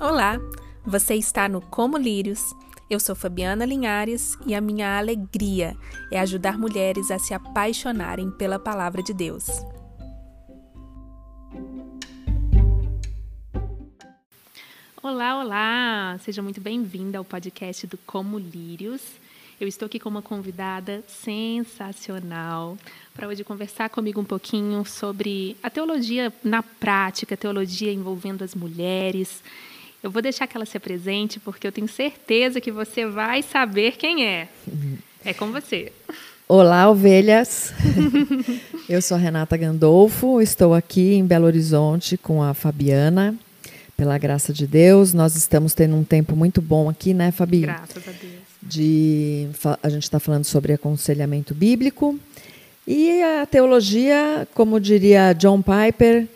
Olá, você está no Como Lírios. Eu sou Fabiana Linhares e a minha alegria é ajudar mulheres a se apaixonarem pela palavra de Deus. Olá, olá! Seja muito bem-vinda ao podcast do Como Lírios. Eu estou aqui com uma convidada sensacional para hoje conversar comigo um pouquinho sobre a teologia na prática, a teologia envolvendo as mulheres. Eu vou deixar que ela se apresente, porque eu tenho certeza que você vai saber quem é. É com você. Olá, ovelhas. eu sou a Renata Gandolfo, estou aqui em Belo Horizonte com a Fabiana. Pela graça de Deus, nós estamos tendo um tempo muito bom aqui, né, Fabi? Graças a Deus. De, a gente está falando sobre aconselhamento bíblico. E a teologia, como diria John Piper,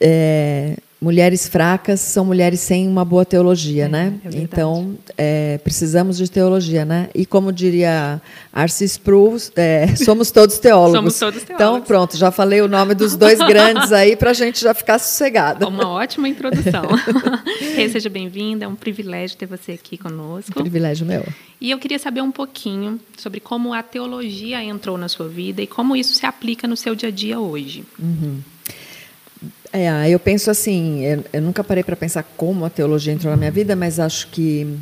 é, mulheres fracas são mulheres sem uma boa teologia, É, né? é então, é, precisamos de teologia, né? E como diria Arce Sproul, é, somos todos teólogos. Somos todos Então, teólogos. pronto, já falei o nome dos dois grandes aí para a gente já ficar sossegada. Uma ótima introdução. Rê, seja bem-vinda, é um privilégio ter você aqui conosco. Privilégio meu. E eu queria saber um pouquinho sobre como a teologia entrou na sua vida e como isso se aplica no seu dia a dia hoje. É, eu penso assim, eu, eu nunca parei para pensar como a teologia entrou na minha vida, mas acho que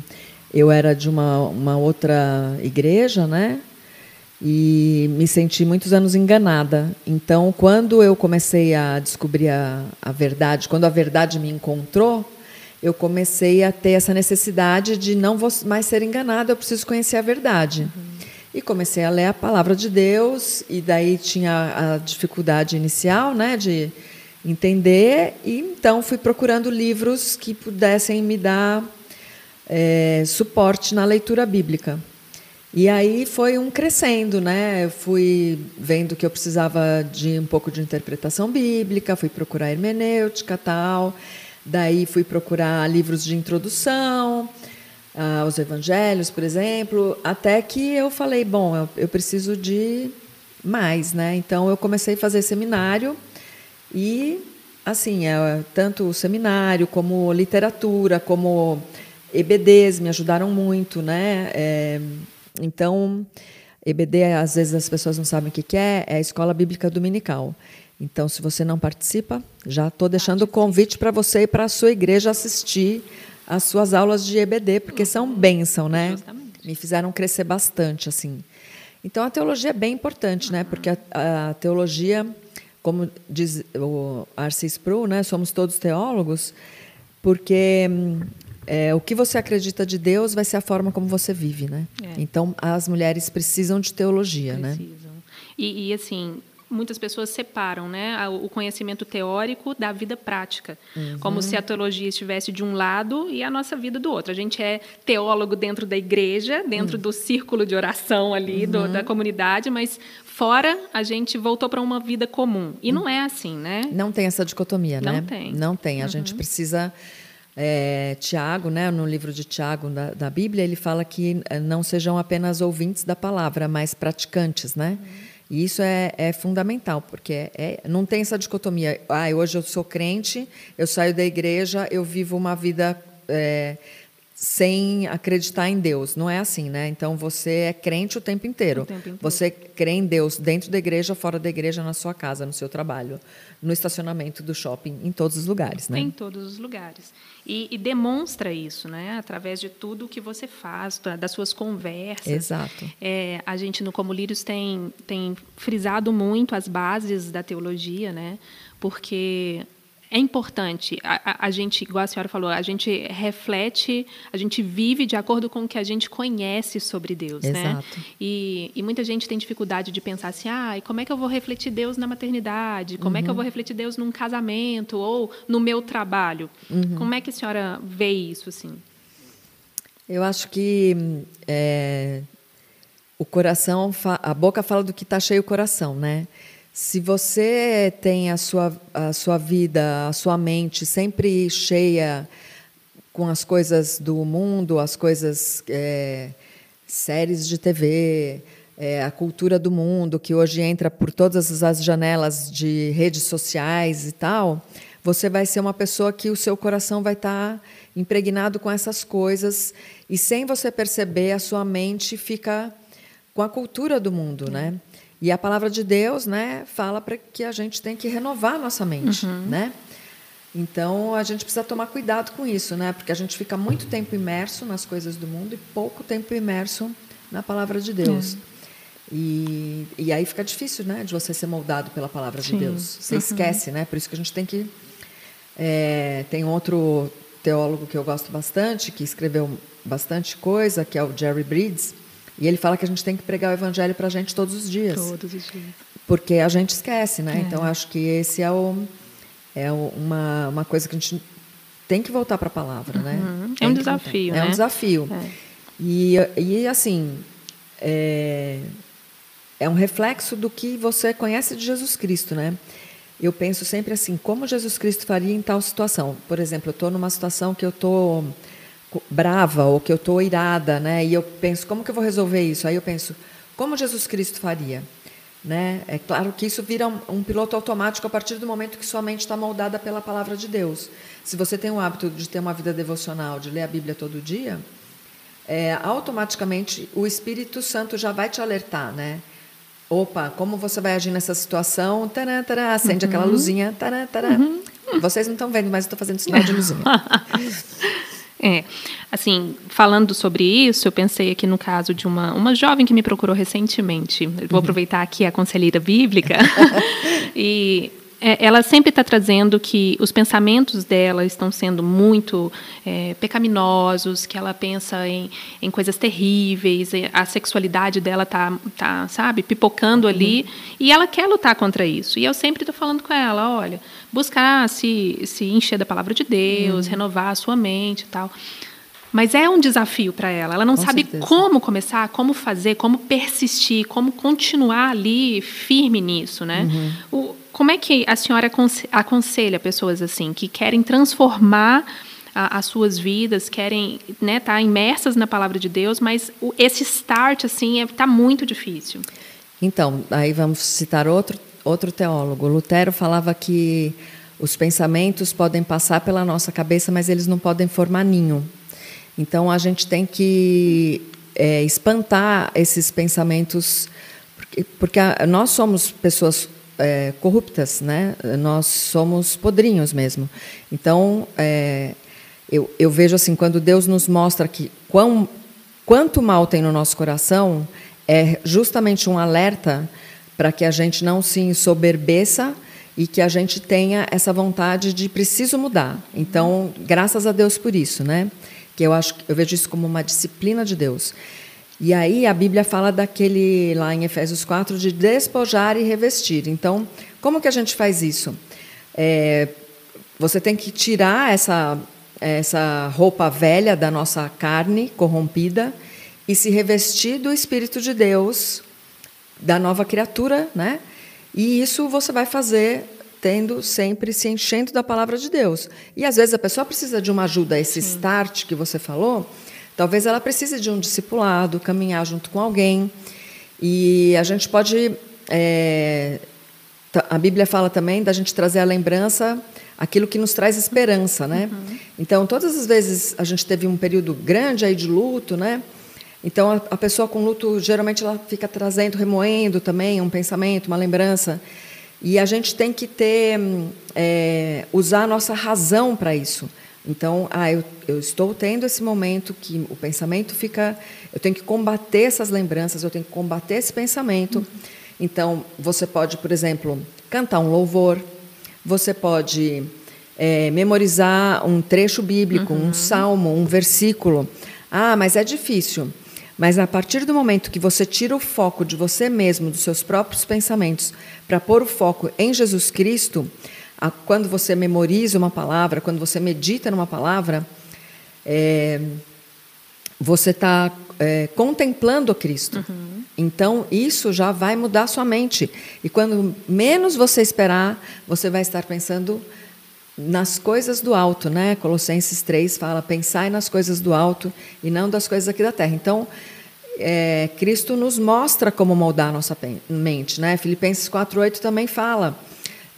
eu era de uma, uma outra igreja, né? E me senti muitos anos enganada. Então, quando eu comecei a descobrir a, a verdade, quando a verdade me encontrou, eu comecei a ter essa necessidade de não vou mais ser enganada, eu preciso conhecer a verdade. E comecei a ler a palavra de Deus, e daí tinha a dificuldade inicial, né, de entender, e então fui procurando livros que pudessem me dar eh, suporte na leitura bíblica. E aí foi um crescendo, né? Eu fui vendo que eu precisava de um pouco de interpretação bíblica, fui procurar hermenêutica tal, daí fui procurar livros de introdução ah, aos evangelhos, por exemplo, até que eu falei, bom, eu, eu preciso de mais, né? Então eu comecei a fazer seminário e assim, é, tanto o seminário como literatura, como EBDs me ajudaram muito, né? É, então, EBD, às vezes as pessoas não sabem o que que é, é a Escola Bíblica Dominical. Então, se você não participa, já estou deixando o convite para você e para a sua igreja assistir às suas aulas de EBD, porque são bênção, né? Justamente. Me fizeram crescer bastante, assim. Então, a teologia é bem importante, né? Porque a, a teologia, como diz o Arce Sproul, né? Somos todos teólogos, porque hum, é, o que você acredita de Deus vai ser a forma como você vive, né? É. Então, as mulheres precisam de teologia, né? Precisam. E, e, assim, muitas pessoas separam né, o conhecimento teórico da vida prática. Como se a teologia estivesse de um lado e a nossa vida do outro. A gente é teólogo dentro da igreja, dentro do círculo de oração ali do- da comunidade, mas fora a gente voltou para uma vida comum. E não é assim, né? Não tem essa dicotomia, Não né? tem. Não tem. A Uhum. gente precisa. é, Tiago, né, no livro de Tiago da, da Bíblia, ele fala que é, não sejam apenas ouvintes da palavra, mas praticantes, né? Uhum. E isso é, é fundamental, porque é- não tem essa dicotomia. Ah, hoje eu sou crente, eu saio da igreja, eu vivo uma vida é, sem acreditar em Deus. Não é assim, né? Então você é crente o tempo inteiro. O tempo inteiro. Você crê em Deus dentro da igreja, fora da igreja, na sua casa, no seu trabalho, no estacionamento do shopping, em todos os lugares, né? Em todos os lugares. E, e demonstra isso, né? Através de tudo que você faz, da- das suas conversas. Exato. É, a gente no Como Lírios tem, tem frisado muito as bases da teologia, né? Porque é importante. A, a- a gente, igual a senhora falou, a gente reflete, a gente vive de acordo com o que a gente conhece sobre Deus, né? Exato. E, e muita gente tem dificuldade de pensar assim, ah, e como é que eu vou refletir Deus na maternidade? Como é que eu vou refletir Deus num casamento ou no meu trabalho? Como é que a senhora vê isso, assim? Eu acho que é, o coração, a boca fala do que está cheio o coração, né? Se você tem a sua, a sua vida, a sua mente sempre cheia com as coisas do mundo, as coisas, é, séries de TV, é, a cultura do mundo, que hoje entra por todas as janelas de redes sociais e tal, você vai ser uma pessoa que o seu coração vai estar tá impregnado com essas coisas e sem você perceber a sua mente fica com a cultura do mundo, né? E a palavra de Deus, né, fala para que a gente tem que renovar a nossa mente, uhum. né? Então a gente precisa tomar cuidado com isso, né? Porque a gente fica muito tempo imerso nas coisas do mundo e pouco tempo imerso na palavra de Deus. É. E, e aí fica difícil, né, de você ser moldado pela palavra Sim. de Deus. Você uhum. esquece, né? Por isso que a gente tem que é, tem outro teólogo que eu gosto bastante que escreveu bastante coisa, que é o Jerry Bridges, e ele fala que a gente tem que pregar o evangelho para a gente todos os dias. Todos os dias. Porque a gente esquece, né? É. Então acho que esse é o é uma, uma coisa que a gente tem que voltar para a palavra, né? uhum. né? É um desafio, né? É um desafio. É. E, e assim, é, é um reflexo do que você conhece de Jesus Cristo, né? Eu penso sempre assim, como Jesus Cristo faria em tal situação? Por exemplo, eu estou numa situação que eu estou brava ou que eu estou irada, né? E eu penso, como que eu vou resolver isso? Aí eu penso, como Jesus Cristo faria? Né? É claro que isso vira um, um, piloto automático a partir do momento que sua mente está moldada pela palavra de Deus. Se você tem o hábito de ter uma vida devocional, de ler a Bíblia todo dia, é, automaticamente o Espírito Santo já vai te alertar, né? Opa, como você vai agir nessa situação? Tará, tará, acende uhum. aquela luzinha. Tará, tará. Uhum. Vocês não estão vendo, mas eu estou fazendo sinal de luzinha. É, assim, falando sobre isso, eu pensei aqui no caso de uma, uma jovem que me procurou recentemente. vou uhum. aproveitar aqui a conselheira bíblica. e é, ela sempre está trazendo que os pensamentos dela estão sendo muito é, pecaminosos, que ela pensa em, em coisas terríveis, a sexualidade dela está, tá, sabe, pipocando uhum. ali, e ela quer lutar contra isso. E eu sempre estou falando com ela, olha, buscar se, se encher da palavra de Deus, uhum. renovar a sua mente e tal. Mas é um desafio para ela. Ela não Com sabe certeza. como começar, como fazer, como persistir, como continuar ali firme nisso, né? Uhum. O, como é que a senhora aconselha pessoas assim que querem transformar a, as suas vidas, querem estar né, tá imersas na palavra de Deus, mas o, esse start assim está é, muito difícil? Então, aí vamos citar outro outro teólogo. Lutero falava que os pensamentos podem passar pela nossa cabeça, mas eles não podem formar ninho. Então a gente tem que é, espantar esses pensamentos, porque, porque a, nós somos pessoas é, corruptas, né? Nós somos podrinhos mesmo. Então é, eu, eu, vejo assim quando Deus nos mostra que quão, quanto mal tem no nosso coração é justamente um alerta para que a gente não se ensoberbeça e que a gente tenha essa vontade de preciso mudar. Então, graças a Deus por isso, né? que eu acho eu vejo isso como uma disciplina de Deus. E aí a Bíblia fala daquele lá em Efésios 4 de despojar e revestir. Então, como que a gente faz isso? É, você tem que tirar essa essa roupa velha da nossa carne corrompida e se revestir do Espírito de Deus, da nova criatura, né? E isso você vai fazer tendo sempre se enchendo da palavra de Deus. E às vezes a pessoa precisa de uma ajuda, esse Sim. start que você falou, talvez ela precise de um discipulado, caminhar junto com alguém. E a gente pode. É, a Bíblia fala também da gente trazer a lembrança aquilo que nos traz esperança, né? Uhum. Então, todas as vezes a gente teve um período grande aí de luto, né? Então, a, a pessoa com luto geralmente ela fica trazendo, remoendo também um pensamento, uma lembrança. E a gente tem que ter, é, usar a nossa razão para isso. Então, ah, eu, eu, estou tendo esse momento que o pensamento fica. Eu tenho que combater essas lembranças, eu tenho que combater esse pensamento. Então, você pode, por exemplo, cantar um louvor, você pode é, memorizar um trecho bíblico, uhum. um salmo, um versículo. Ah, mas é difícil. Mas a partir do momento que você tira o foco de você mesmo, dos seus próprios pensamentos, para pôr o foco em Jesus Cristo, a, quando você memoriza uma palavra, quando você medita numa palavra, é, você está é, contemplando Cristo. Uhum. Então, isso já vai mudar sua mente. E quando menos você esperar, você vai estar pensando nas coisas do alto, né? Colossenses 3 fala: pensai nas coisas do alto e não das coisas aqui da terra. Então, é, Cristo nos mostra como moldar nossa mente, né? Filipenses 4:8 também fala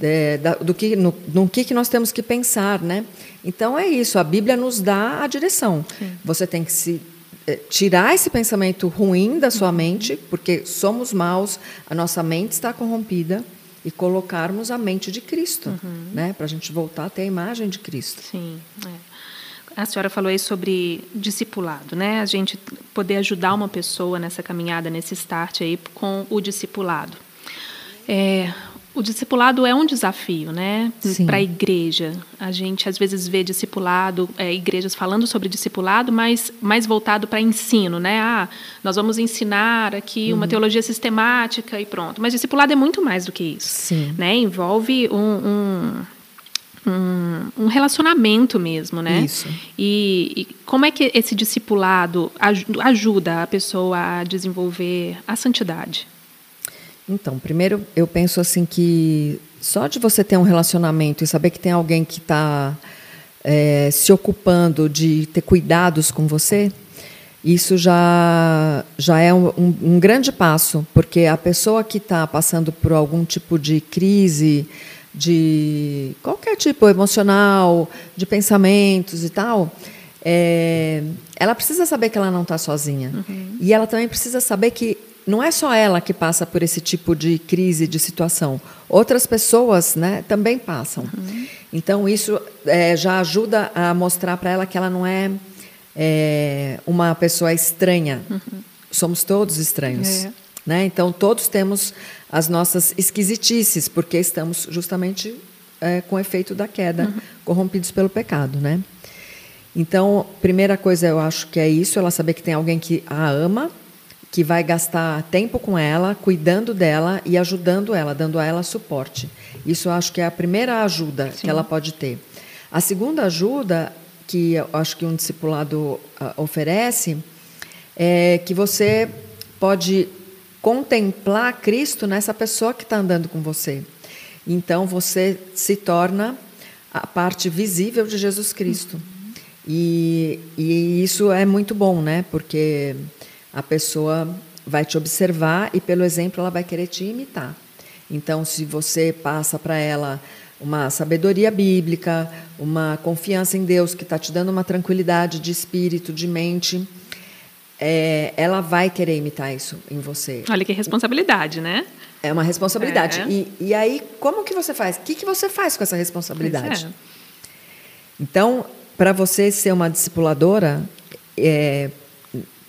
é, da, do que, no, no que, que nós temos que pensar, né? Então é isso, a Bíblia nos dá a direção. Sim. Você tem que se é, tirar esse pensamento ruim da sua uhum. mente, porque somos maus, a nossa mente está corrompida, e colocarmos a mente de Cristo, uhum. né? Para a gente voltar a ter a imagem de Cristo. Sim. É. A senhora falou aí sobre discipulado, né? A gente poder ajudar uma pessoa nessa caminhada, nesse start aí com o discipulado. É, o discipulado é um desafio, né, para a igreja. A gente às vezes vê discipulado, é, igrejas falando sobre discipulado, mas mais voltado para ensino, né? Ah, nós vamos ensinar aqui uhum. uma teologia sistemática e pronto. Mas discipulado é muito mais do que isso, Sim. né? Envolve um, um, um, um relacionamento mesmo, né? Isso. E, e como é que esse discipulado ajuda a pessoa a desenvolver a santidade? Então, primeiro eu penso assim que só de você ter um relacionamento e saber que tem alguém que está é, se ocupando de ter cuidados com você, isso já, já é um, um, grande passo, porque a pessoa que está passando por algum tipo de crise, de qualquer tipo emocional, de pensamentos e tal, é, ela precisa saber que ela não está sozinha. Uhum. E ela também precisa saber que não é só ela que passa por esse tipo de crise, de situação. Outras pessoas né, também passam. Uhum. Então, isso é, já ajuda a mostrar para ela que ela não é, é uma pessoa estranha. Uhum. Somos todos estranhos. É. Né? Então, todos temos as nossas esquisitices, porque estamos justamente é, com o efeito da queda, uhum. corrompidos pelo pecado. Né? Então, primeira coisa eu acho que é isso, ela saber que tem alguém que a ama, que vai gastar tempo com ela, cuidando dela e ajudando ela, dando a ela suporte. Isso eu acho que é a primeira ajuda Sim. que ela pode ter. A segunda ajuda que eu acho que um discipulado uh, oferece é que você pode contemplar Cristo nessa pessoa que está andando com você. Então você se torna a parte visível de Jesus Cristo. E, e isso é muito bom, né? Porque a pessoa vai te observar e, pelo exemplo, ela vai querer te imitar. Então, se você passa para ela uma sabedoria bíblica, uma confiança em Deus que está te dando uma tranquilidade de espírito, de mente, é, ela vai querer imitar isso em você. Olha que responsabilidade, né? É uma responsabilidade. É. E, e aí, como que você faz? O que, que você faz com essa responsabilidade? É. Então, para você ser uma discipuladora, é,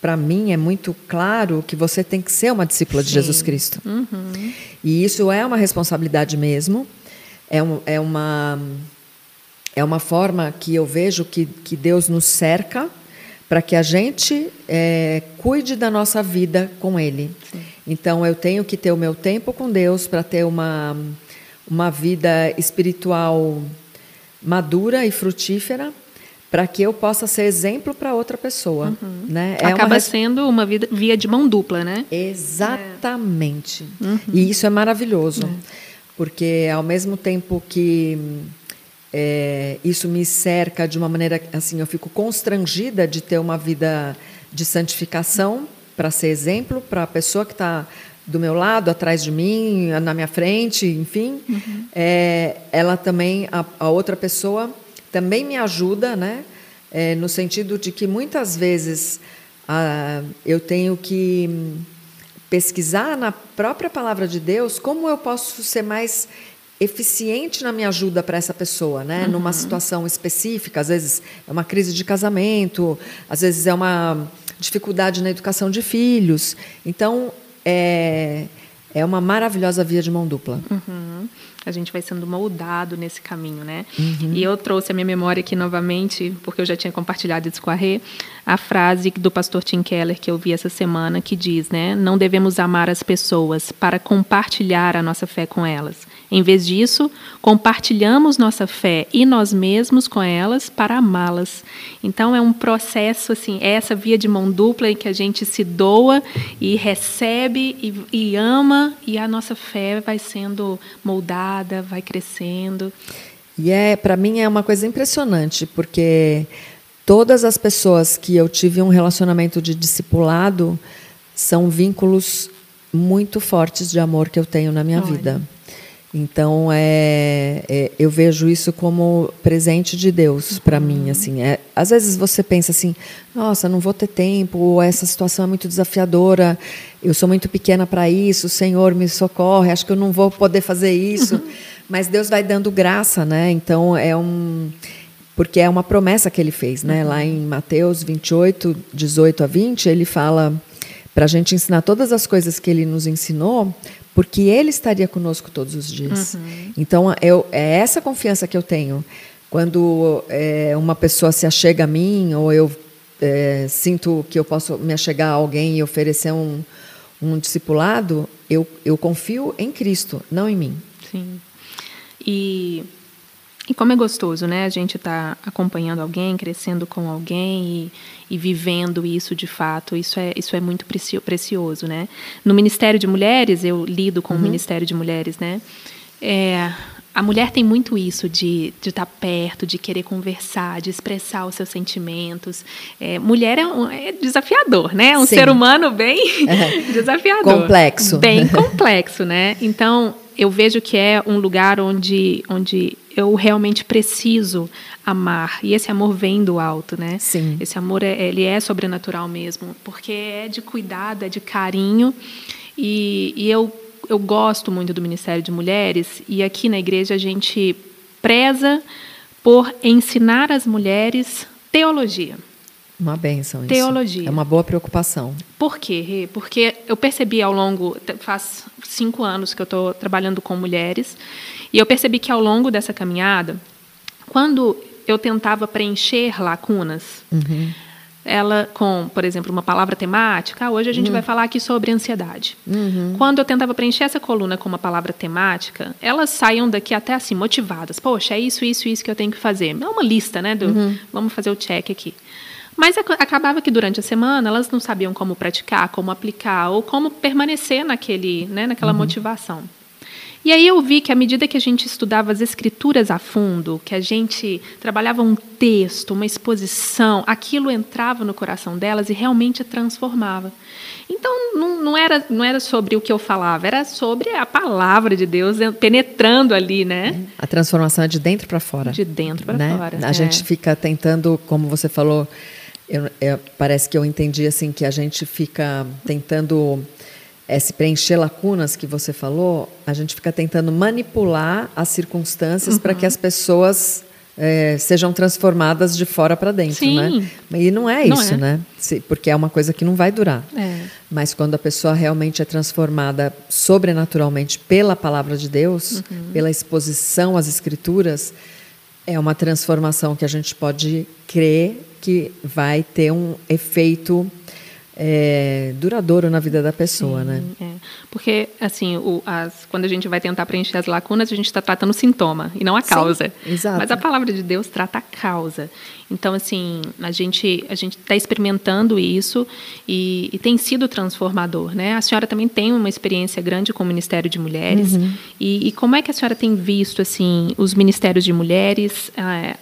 para mim é muito claro que você tem que ser uma discípula Sim. de Jesus Cristo. Uhum. E isso é uma responsabilidade mesmo. É, um, é, uma, é uma forma que eu vejo que, que Deus nos cerca para que a gente é, cuide da nossa vida com Ele. Sim. Então eu tenho que ter o meu tempo com Deus para ter uma, uma vida espiritual madura e frutífera para que eu possa ser exemplo para outra pessoa. Uhum. Né? É Acaba uma... sendo uma vida, via de mão dupla, né? Exatamente. É. Uhum. E isso é maravilhoso, é. porque ao mesmo tempo que é, isso me cerca de uma maneira assim, eu fico constrangida de ter uma vida de santificação para ser exemplo para a pessoa que está do meu lado, atrás de mim, na minha frente, enfim, uhum. é, ela também, a, a outra pessoa também me ajuda, né? É, no sentido de que muitas vezes ah, eu tenho que pesquisar na própria palavra de Deus como eu posso ser mais eficiente na minha ajuda para essa pessoa, né? Uhum. Numa situação específica, às vezes é uma crise de casamento, às vezes é uma dificuldade na educação de filhos. Então, é, é uma maravilhosa via de mão dupla. Uhum a gente vai sendo moldado nesse caminho, né? Uhum. E eu trouxe a minha memória aqui novamente, porque eu já tinha compartilhado isso com a Rê, a frase do pastor Tim Keller que eu vi essa semana, que diz, né? Não devemos amar as pessoas para compartilhar a nossa fé com elas. Em vez disso, compartilhamos nossa fé e nós mesmos com elas para amá-las. Então é um processo assim, é essa via de mão dupla em que a gente se doa e recebe e, e ama e a nossa fé vai sendo moldada, vai crescendo. E é, para mim é uma coisa impressionante, porque todas as pessoas que eu tive um relacionamento de discipulado são vínculos muito fortes de amor que eu tenho na minha Olha. vida. Então é, é, eu vejo isso como presente de Deus para uhum. mim assim. É, às vezes você pensa assim, nossa, não vou ter tempo, ou essa situação é muito desafiadora, eu sou muito pequena para isso, Senhor me socorre, acho que eu não vou poder fazer isso. Uhum. Mas Deus vai dando graça, né? Então é um porque é uma promessa que ele fez, né? Uhum. Lá em Mateus 28, 18 a 20, ele fala para a gente ensinar todas as coisas que ele nos ensinou, porque Ele estaria conosco todos os dias. Uhum. Então, eu, é essa confiança que eu tenho. Quando é, uma pessoa se achega a mim, ou eu é, sinto que eu posso me achegar a alguém e oferecer um, um discipulado, eu, eu confio em Cristo, não em mim. Sim. E e como é gostoso, né? A gente está acompanhando alguém, crescendo com alguém e, e, vivendo isso de fato. Isso é, isso é muito precioso, né? No Ministério de Mulheres, eu lido com uhum. o Ministério de Mulheres, né? É, a mulher tem muito isso de, estar tá perto, de querer conversar, de expressar os seus sentimentos. É, mulher é, um, é, desafiador, né? É um Sim. ser humano bem desafiador. Complexo. Bem complexo, né? Então, eu vejo que é um lugar onde, onde eu realmente preciso amar e esse amor vem do alto, né? Sim. Esse amor é, ele é sobrenatural mesmo, porque é de cuidado, é de carinho e, e eu eu gosto muito do Ministério de Mulheres e aqui na igreja a gente preza por ensinar as mulheres teologia. Uma benção isso. Teologia. É uma boa preocupação. Por quê? Porque eu percebi ao longo, faz cinco anos que eu estou trabalhando com mulheres, e eu percebi que ao longo dessa caminhada, quando eu tentava preencher lacunas, uhum. ela com, por exemplo, uma palavra temática, ah, hoje a gente uhum. vai falar aqui sobre ansiedade. Uhum. Quando eu tentava preencher essa coluna com uma palavra temática, elas saíam daqui até assim motivadas. Poxa, é isso, isso, isso que eu tenho que fazer. É uma lista, né? Do, uhum. Vamos fazer o check aqui. Mas acabava que durante a semana elas não sabiam como praticar, como aplicar ou como permanecer naquele, né, naquela uhum. motivação. E aí eu vi que à medida que a gente estudava as escrituras a fundo, que a gente trabalhava um texto, uma exposição, aquilo entrava no coração delas e realmente transformava. Então não, não, era, não era sobre o que eu falava, era sobre a palavra de Deus penetrando ali, né? A transformação é de dentro para fora. De dentro para né? fora. A é. gente fica tentando, como você falou, eu, eu, parece que eu entendi assim que a gente fica tentando é, se preencher lacunas que você falou, a gente fica tentando manipular as circunstâncias uhum. para que as pessoas é, sejam transformadas de fora para dentro? Sim. né? E não é isso, não é. né? Porque é uma coisa que não vai durar. É. Mas quando a pessoa realmente é transformada sobrenaturalmente pela palavra de Deus, uhum. pela exposição às escrituras, é uma transformação que a gente pode crer que vai ter um efeito é, duradouro na vida da pessoa, Sim, né? É. Porque, assim, o, as, quando a gente vai tentar preencher as lacunas, a gente está tratando o sintoma e não a causa. Sim, exato. Mas a palavra de Deus trata a causa. Então, assim, a gente a gente está experimentando isso e, e, tem sido transformador, né? A senhora também tem uma experiência grande com o Ministério de Mulheres. Uhum. E, e, como é que a senhora tem visto, assim, os ministérios de mulheres... É,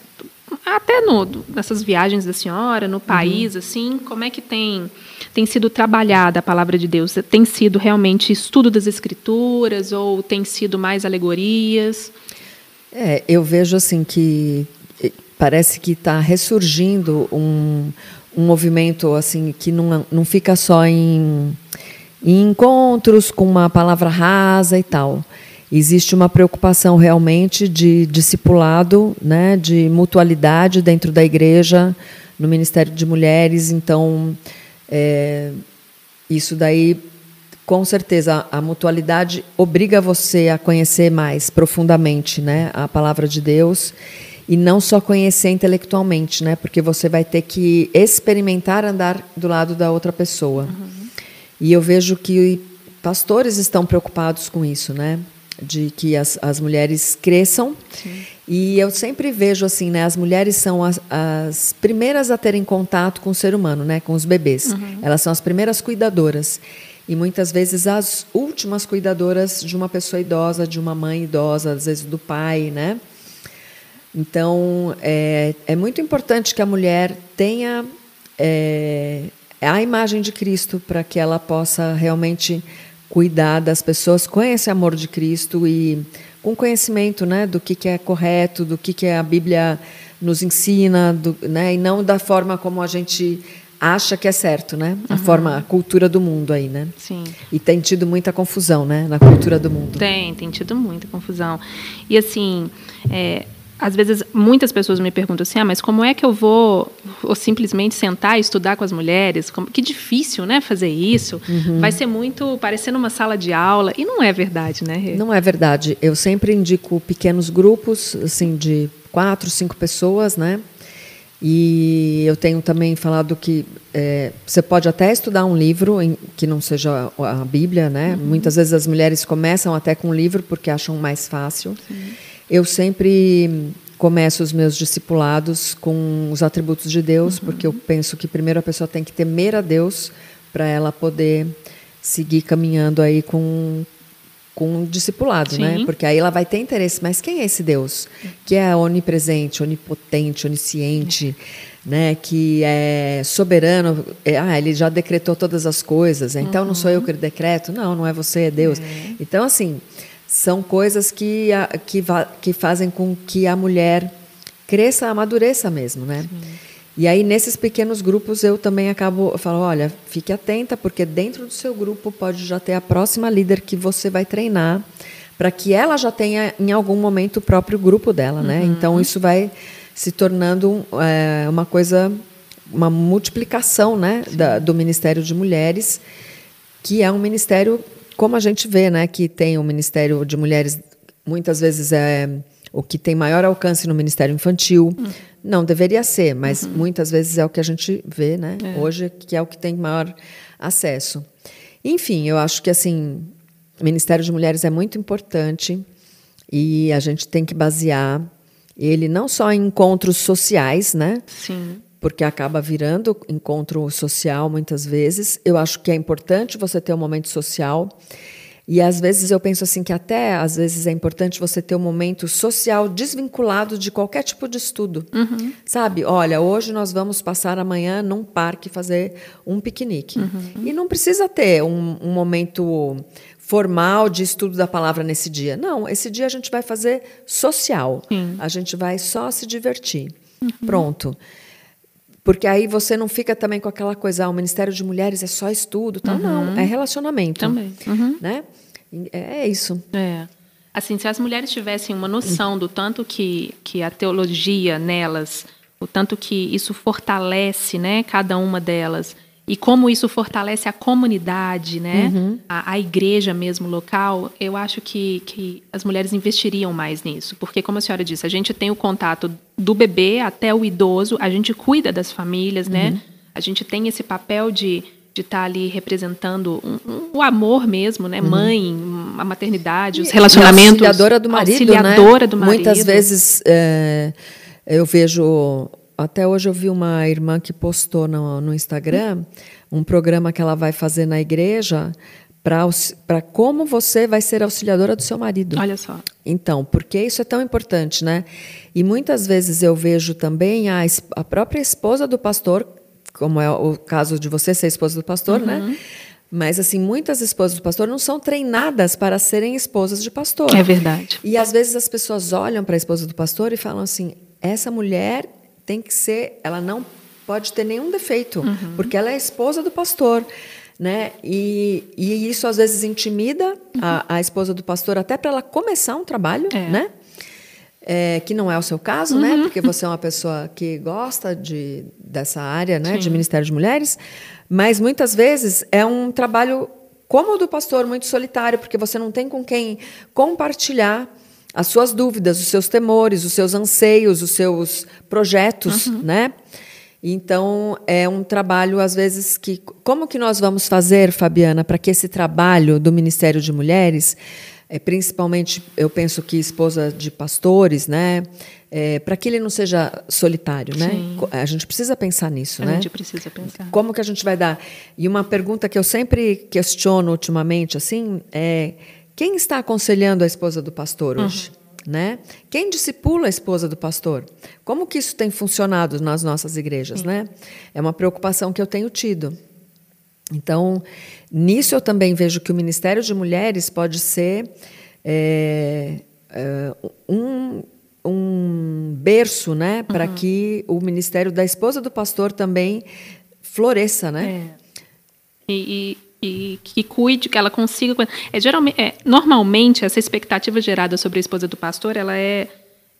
até no, nessas viagens da senhora, no país, uhum. assim, como é que tem, tem sido trabalhada a palavra de Deus? Tem sido realmente estudo das escrituras ou tem sido mais alegorias? É, eu vejo assim que parece que está ressurgindo um, um movimento assim que não, não fica só em, em encontros com uma palavra rasa e tal existe uma preocupação realmente de discipulado, né, de mutualidade dentro da igreja, no Ministério de Mulheres. Então, é, isso daí, com certeza, a, a, mutualidade obriga você a conhecer mais profundamente né, a palavra de Deus e não só conhecer intelectualmente, né, porque você vai ter que experimentar andar do lado da outra pessoa. Uhum. E eu vejo que pastores estão preocupados com isso, né? De que as, as mulheres cresçam. Sim. E eu sempre vejo assim, né, as mulheres são as, as, primeiras a terem contato com o ser humano, né, com os bebês. Uhum. Elas são as primeiras cuidadoras. E muitas vezes as últimas cuidadoras de uma pessoa idosa, de uma mãe idosa, às vezes do pai, né? Então, é, é muito importante que a mulher tenha é, a imagem de Cristo para que ela possa realmente cuidar das pessoas com esse amor de Cristo e com conhecimento, né, do que, que é correto, do que, que a Bíblia nos ensina, do, né, e não da forma como a gente acha que é certo, né? A uhum. forma, a cultura do mundo aí, né? Sim. E tem tido muita confusão, né, na cultura do mundo. Tem, tem tido muita confusão. E assim, é, às vezes muitas pessoas me perguntam assim, ah, mas como é que eu vou ou simplesmente sentar e estudar com as mulheres? Como, que difícil, né, fazer isso. Uhum. Vai ser muito parecendo uma sala de aula e não é verdade, né? Não é verdade. Eu sempre indico pequenos grupos, assim, de quatro, cinco pessoas, né? E eu tenho também falado que é, você pode até estudar um livro em, que não seja a Bíblia, né? Uhum. Muitas vezes as mulheres começam até com um livro porque acham mais fácil. Sim. Eu sempre começo os meus discipulados com os atributos de Deus, uhum. porque eu penso que primeiro a pessoa tem que temer a Deus para ela poder seguir caminhando aí com com um discipulado, né? Sim. né? Porque aí ela vai ter interesse. Mas quem é esse Deus que é onipresente, onipotente, onisciente, né? Que é soberano? É, ah, ele já decretou todas as coisas. Então uhum. não sou eu que decreto? Não, não é você, é Deus. Uhum. Então assim são coisas que, que, que fazem com que a mulher cresça, amadureça mesmo, né? Sim. E aí, nesses pequenos grupos, eu também acabo, eu falo, olha, fique atenta, porque dentro do seu grupo pode já ter a próxima líder que você vai treinar, para que ela já tenha, em algum momento, o próprio grupo dela, né? Uhum. Então, isso vai se tornando é, uma coisa, uma multiplicação, né, da, do Ministério de Mulheres, que é um ministério como a gente vê, né, que tem o Ministério de Mulheres, muitas vezes é o que tem maior alcance no Ministério Infantil. Uhum. Não deveria ser, mas uhum. muitas vezes é o que a gente vê, né, é. hoje, que é o que tem maior acesso. Enfim, eu acho que assim, o Ministério de Mulheres é muito importante e a gente tem que basear ele não só em encontros sociais, né? Sim porque acaba virando encontro social muitas vezes. Eu acho que é importante você ter um momento social. E às vezes eu penso assim que até às vezes é importante você ter um momento social desvinculado de qualquer tipo de estudo. Uhum. Sabe? Olha, hoje nós vamos passar amanhã num parque fazer um piquenique. Uhum. E não precisa ter um, um momento formal de estudo da palavra nesse dia. Não, esse dia a gente vai fazer social. Sim. A gente vai só se divertir. Uhum. Pronto. Porque aí você não fica também com aquela coisa, ah, o Ministério de Mulheres é só estudo, tal. Uhum. não, é relacionamento. Também. Uhum. Né? É, é isso. É. Assim, se as mulheres tivessem uma noção do tanto que, que a teologia nelas, o tanto que isso fortalece, né, cada uma delas, e como isso fortalece a comunidade, né? Uhum. A, a, igreja mesmo local, eu acho que, que as mulheres investiriam mais nisso. Porque, como a senhora disse, a gente tem o contato do bebê até o idoso, a gente cuida das famílias, né? Uhum. A gente tem esse papel de de estar tá ali representando um, um, o amor mesmo, né? Uhum. Mãe, a maternidade, os relacionamentos. auxiliadora do marido, auxiliadora né? do marido. Muitas vezes é, eu vejo até hoje eu vi uma irmã que postou no, no Instagram um programa que ela vai fazer na igreja para como você vai ser auxiliadora do seu marido. Olha só. Então, porque isso é tão importante, né? E muitas vezes eu vejo também a, a própria esposa do pastor, como é o caso de você ser esposa do pastor, né? uhum. né? Mas assim, muitas esposas do pastor não são treinadas para serem esposas de pastor. É verdade. E às vezes as pessoas olham para a esposa do pastor e falam assim: essa mulher tem que ser, ela não pode ter nenhum defeito, uhum. porque ela é esposa do pastor. Né? E, e isso às vezes intimida uhum. a, a, esposa do pastor até para ela começar um trabalho, é. né? É, que não é o seu caso, né? uhum. né? Porque você é uma pessoa que gosta de, dessa área, né? Sim. De Ministério de Mulheres, mas muitas vezes é um trabalho como o do pastor, muito solitário, porque você não tem com quem compartilhar as suas dúvidas, os seus temores, os seus anseios, os seus projetos, uhum. né? Então é um trabalho às vezes que como que nós vamos fazer, Fabiana, para que esse trabalho do Ministério de Mulheres, é, principalmente eu penso que esposa de pastores, né, é, para que ele não seja solitário, né? Sim. A gente precisa pensar nisso, a né? A gente precisa pensar. Como que a gente vai dar? E uma pergunta que eu sempre questiono ultimamente, assim, é quem está aconselhando a esposa do pastor hoje? Uhum. Né? Quem discipula a esposa do pastor? Como que isso tem funcionado nas nossas igrejas? Uhum. Né? É uma preocupação que eu tenho tido. Então, nisso eu também vejo que o Ministério de Mulheres pode ser é, uh, um, um berço né, para uhum. que o ministério da esposa do pastor também floresça. Né? É. E, e, e, que cuide, que ela consiga. É, geralmente, é, normalmente, essa expectativa gerada sobre a esposa do pastor ela é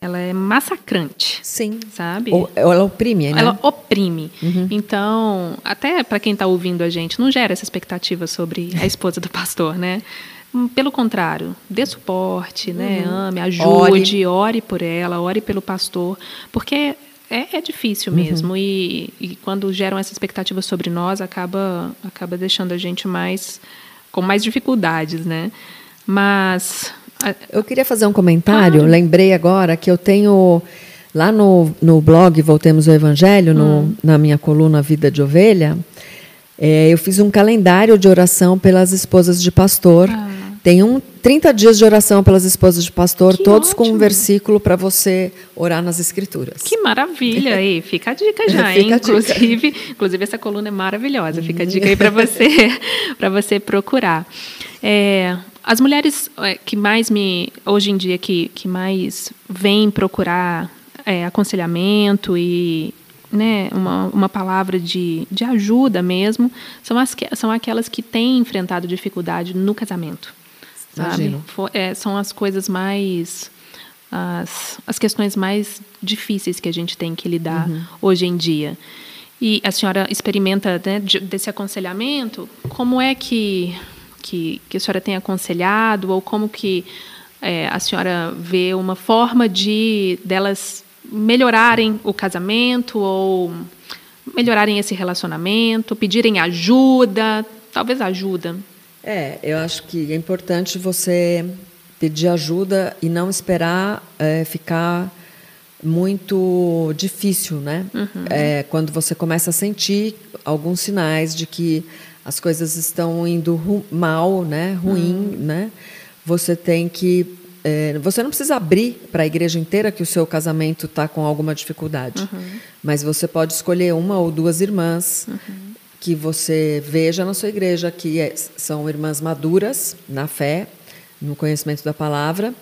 ela é massacrante. Sim. Sabe? Ou, ela oprime, né? Ela oprime. Uhum. Então, até para quem está ouvindo a gente, não gera essa expectativa sobre a esposa do pastor, né? Pelo contrário, dê suporte, né? Uhum. Ame, ajude, ore. ore. por ela, ore pelo pastor, porque é, é difícil mesmo. Uhum. E, e, quando geram essa expectativa sobre nós, acaba, acaba deixando a gente mais com mais dificuldades, né? Mas eu queria fazer um comentário. Lembrei agora que eu tenho lá no, no blog Voltemos ao Evangelho, no, hum. na minha coluna Vida de Ovelha, é, eu fiz um calendário de oração pelas esposas de pastor. Ah. Tem um 30 dias de oração pelas esposas de pastor, que todos ótimo. com um versículo para você orar nas escrituras. Que maravilha! aí, fica a dica já, hein? inclusive, dica. inclusive essa coluna é maravilhosa. Fica a dica aí para você, para você procurar. É, as mulheres é, que mais me, hoje em dia, que, que mais vêm procurar é, aconselhamento e né, uma, uma palavra de, de ajuda mesmo, são, as, são aquelas que têm enfrentado dificuldade no casamento. Sabe? É, são as coisas mais. As, as questões mais difíceis que a gente tem que lidar uhum. hoje em dia. E a senhora experimenta né, desse aconselhamento, como é que que, que a senhora tem aconselhado ou como que é, a senhora vê uma forma de delas melhorarem o casamento ou melhorarem esse relacionamento, pedirem ajuda, talvez ajuda. É, eu acho que é importante você pedir ajuda e não esperar é, ficar muito difícil, né? Uhum. É, quando você começa a sentir alguns sinais de que as coisas estão indo mal, né, ruim, uhum. né? Você tem que é, você não precisa abrir para a igreja inteira que o seu casamento está com alguma dificuldade, uhum. mas você pode escolher uma ou duas irmãs uhum. Que você veja na sua igreja que é, são irmãs maduras na fé, no conhecimento da palavra,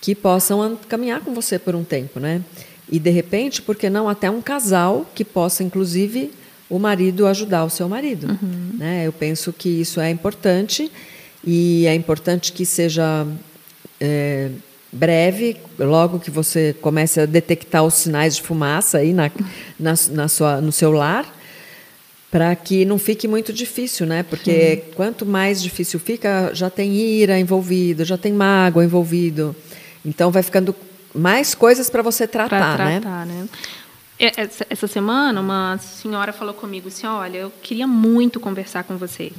que possam caminhar com você por um tempo, né? E de repente, por que não até um casal que possa, inclusive, o marido ajudar o seu marido. Uhum. Né? Eu penso que isso é importante e é importante que seja é, breve, logo que você comece a detectar os sinais de fumaça aí na, na, na sua, no seu lar, para que não fique muito difícil, né? Porque uhum. quanto mais difícil fica, já tem ira envolvido, já tem mágoa envolvido. Então vai ficando mais coisas para você tratar, pra tratar né? né? É, essa semana, uma senhora falou comigo assim: Olha, eu queria muito conversar com você,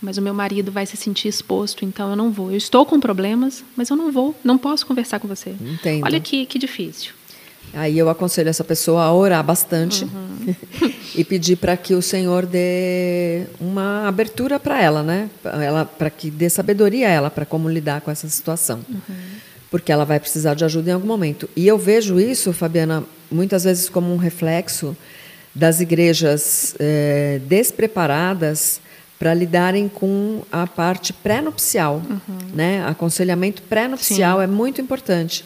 mas o meu marido vai se sentir exposto, então eu não vou. Eu estou com problemas, mas eu não vou, não posso conversar com você. Entendo. Olha que, que difícil. Aí eu aconselho essa pessoa a orar bastante uhum. e pedir para que o Senhor dê uma abertura para ela, né? Ela, para que dê sabedoria a ela para como lidar com essa situação. Uhum. Porque ela vai precisar de ajuda em algum momento. E eu vejo isso, Fabiana, muitas vezes como um reflexo das igrejas é, despreparadas para lidarem com a parte pré-nupcial. Uhum. Né? Aconselhamento pré-nupcial é muito importante,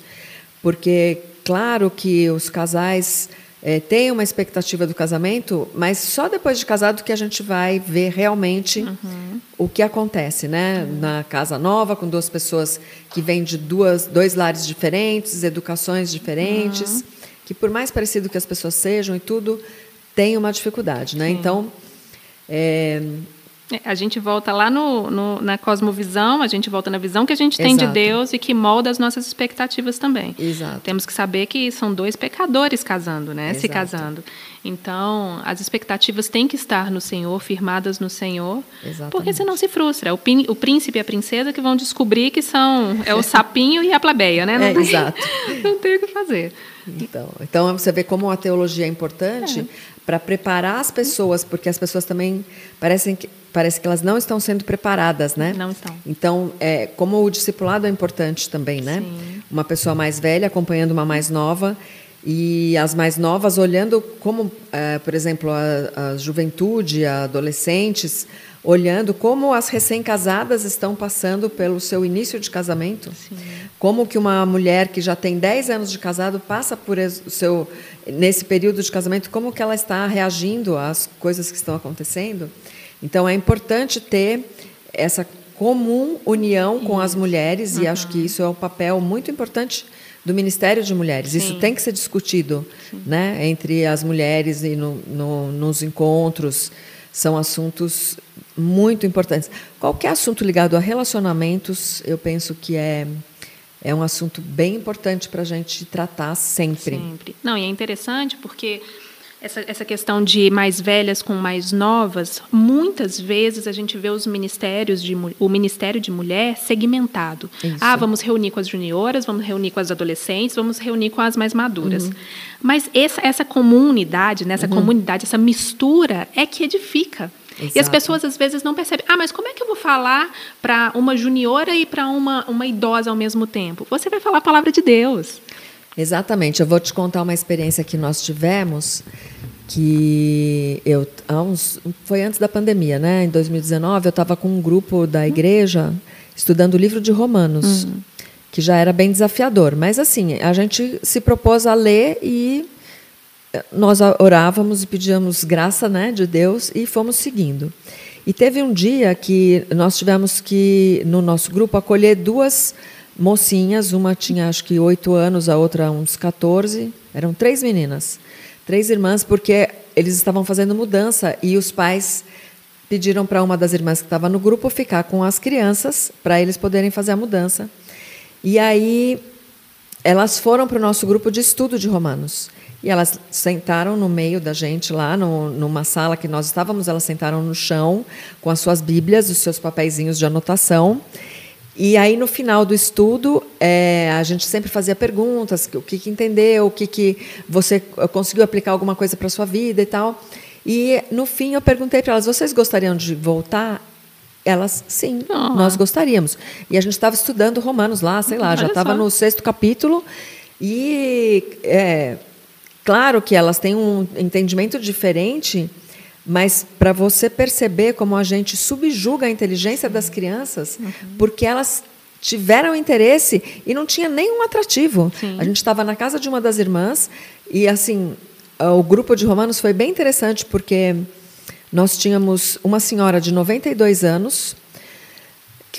porque, claro que os casais é, têm uma expectativa do casamento, mas só depois de casado que a gente vai ver realmente uhum. o que acontece né? Uhum. na casa nova, com duas pessoas que vêm de duas, dois lares diferentes, educações diferentes. Uhum que por mais parecido que as pessoas sejam e tudo, tem uma dificuldade, né? Então, é... A gente volta lá no, no, na cosmovisão, a gente volta na visão que a gente tem Exato. de Deus e que molda as nossas expectativas também. Exato. Temos que saber que são dois pecadores casando, né? Exato. Se casando. Então, as expectativas têm que estar no Senhor, firmadas no Senhor, Exatamente. porque senão se frustra. O, o príncipe e a princesa que vão descobrir que são é o sapinho e a plebeia, né? Não é, tem, exato. Não tem o que fazer. Então, então você vê como a teologia é importante é. Para preparar as pessoas, porque as pessoas também parecem que parece que elas não estão sendo preparadas, né? Não estão. Então, é, como o discipulado é importante também, né? Sim. Uma pessoa mais velha acompanhando uma mais nova e as mais novas olhando como, é, por exemplo, a, a juventude, a adolescentes, olhando como as recém-casadas estão passando pelo seu início de casamento. Sim. Como que uma mulher que já tem 10 anos de casado passa por o seu nesse período de casamento, como que ela está reagindo às coisas que estão acontecendo. Então é importante ter essa comum união com as mulheres uhum. e acho que isso é um papel muito importante do Ministério de Mulheres. Sim. Isso tem que ser discutido né, entre as mulheres e no, no, nos encontros. São assuntos muito importantes. Qualquer assunto ligado a relacionamentos, eu penso que é é um assunto bem importante para a gente tratar sempre. Sempre. Não, e é interessante porque essa, essa questão de mais velhas com mais novas, muitas vezes a gente vê os ministérios de o Ministério de Mulher segmentado. Isso. Ah, vamos reunir com as junioras, vamos reunir com as adolescentes, vamos reunir com as mais maduras. Uhum. Mas essa, essa comunidade, né, essa uhum. comunidade, essa mistura é que edifica. Exato. E as pessoas às vezes não percebem. Ah, mas como é que eu vou falar para uma juniora e para uma, uma idosa ao mesmo tempo? Você vai falar a palavra de Deus. Exatamente. Eu vou te contar uma experiência que nós tivemos que eu uns, foi antes da pandemia, né? Em 2019 eu estava com um grupo da igreja estudando o livro de Romanos, uhum. que já era bem desafiador. Mas assim a gente se propôs a ler e nós orávamos e pedíamos graça, né, de Deus e fomos seguindo. E teve um dia que nós tivemos que no nosso grupo acolher duas mocinhas, uma tinha acho que oito anos, a outra uns 14, eram três meninas, três irmãs, porque eles estavam fazendo mudança e os pais pediram para uma das irmãs que estava no grupo ficar com as crianças para eles poderem fazer a mudança. E aí elas foram para o nosso grupo de estudo de Romanos. E elas sentaram no meio da gente lá, no, numa sala que nós estávamos, elas sentaram no chão com as suas Bíblias, os seus papeizinhos de anotação. E aí, no final do estudo, é, a gente sempre fazia perguntas: o que, que entendeu, o que, que você conseguiu aplicar alguma coisa para a sua vida e tal. E, no fim, eu perguntei para elas: vocês gostariam de voltar? Elas, sim, oh. nós gostaríamos. E a gente estava estudando Romanos lá, sei lá, Olha já estava no sexto capítulo. E, é, claro que elas têm um entendimento diferente mas para você perceber como a gente subjuga a inteligência das crianças, uhum. porque elas tiveram interesse e não tinha nenhum atrativo. Sim. A gente estava na casa de uma das irmãs e assim o grupo de romanos foi bem interessante porque nós tínhamos uma senhora de 92 anos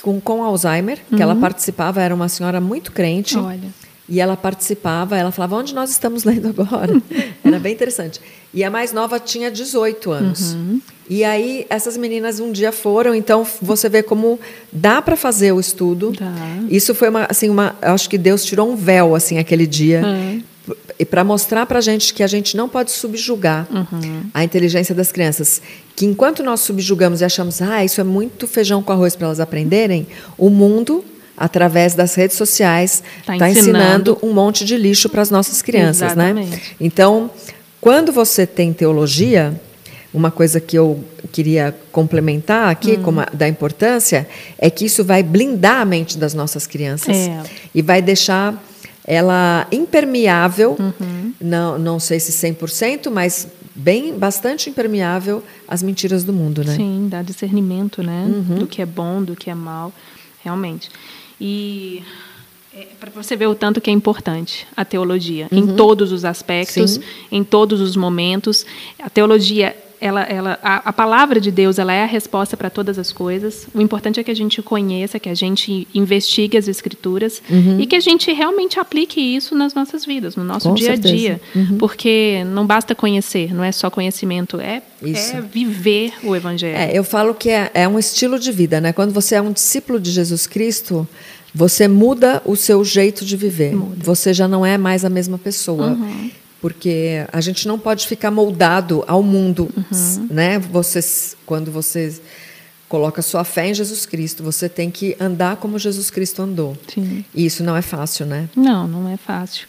com, com Alzheimer, uhum. que ela uhum. participava, era uma senhora muito crente. Olha. E ela participava, ela falava, onde nós estamos lendo agora? Era bem interessante. E a mais nova tinha 18 anos. Uhum. E aí, essas meninas um dia foram, então você vê como dá para fazer o estudo. Tá. Isso foi uma, assim, uma. Acho que Deus tirou um véu, assim, aquele dia. Uhum. E para mostrar para a gente que a gente não pode subjugar uhum. a inteligência das crianças. Que enquanto nós subjugamos e achamos, ah, isso é muito feijão com arroz para elas aprenderem, o mundo através das redes sociais, está tá ensinando. ensinando. um monte de lixo para as nossas crianças, né? Exatamente. né? Então, quando você tem teologia, uma coisa que eu queria complementar aqui, hum. como a, da importância, é que isso vai blindar a mente das nossas crianças é. e vai deixar ela impermeável, uhum. não, não sei se 100%, mas bem bastante impermeável às mentiras do mundo, né? Sim, dá discernimento, né? Uhum. Do que é bom, do que é mal, realmente. E é, para você ver o tanto que é importante a teologia, uhum. em todos os aspectos, Sim. em todos os momentos. A teologia, ela, ela, a, a palavra de Deus, ela é a resposta para todas as coisas. O importante é que a gente conheça, que a gente investigue as escrituras uhum. e que a gente realmente aplique isso nas nossas vidas, no nosso Com dia a dia. Uhum. Porque não basta conhecer, não é só conhecimento, é, é viver o evangelho. É, eu falo que é, é um estilo de vida, né? Quando você é um discípulo de Jesus Cristo, você muda o seu jeito de viver. Muda. Você já não é mais a mesma pessoa. Uhum. Porque a gente não pode ficar moldado ao mundo, uhum. né? Você, quando você coloca sua fé em Jesus Cristo, você tem que andar como Jesus Cristo andou. Sim. E isso não é fácil, né? Não, não é fácil.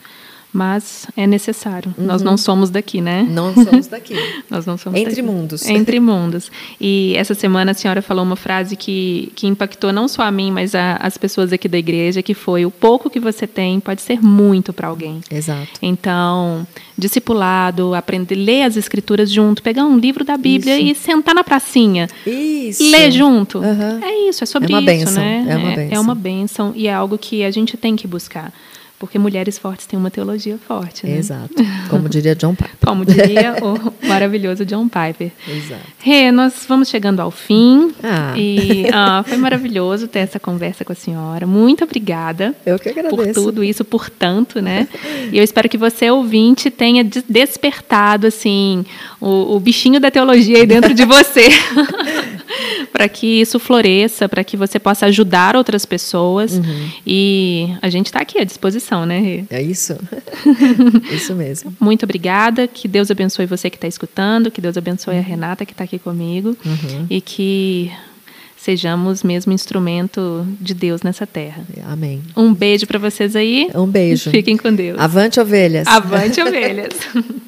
Mas é necessário. Uhum. Nós não somos daqui, né? Não somos daqui. Nós não somos Entre daqui. mundos. Entre mundos. E essa semana a senhora falou uma frase que, que impactou não só a mim, mas a, as pessoas aqui da igreja, que foi o pouco que você tem pode ser muito para alguém. Exato. Então, discipulado, aprender, ler as escrituras junto, pegar um livro da Bíblia isso. e sentar na pracinha. Isso. Ler junto. Uhum. É isso, é sobre é uma isso, benção. né? É uma benção. É, é uma benção e é algo que a gente tem que buscar. Porque mulheres fortes têm uma teologia forte, né? Exato. Como diria John Piper. Como diria o maravilhoso John Piper. Exato. Rê, nós vamos chegando ao fim. Ah. E ah, foi maravilhoso ter essa conversa com a senhora. Muito obrigada. Eu que agradeço. Por tudo isso, por tanto, né? E eu espero que você, ouvinte, tenha despertado, assim, o, o bichinho da teologia aí dentro de você. para que isso floresça, para que você possa ajudar outras pessoas. Uhum. E a gente está aqui à disposição, né, Rê? É isso. isso mesmo. Muito obrigada. Que Deus abençoe você que está escutando, que Deus abençoe a uhum. Renata que está aqui comigo uhum. e que sejamos mesmo instrumento de Deus nessa terra. Amém. Um beijo para vocês aí. Um beijo. Fiquem com Deus. Avante ovelhas. Avante ovelhas.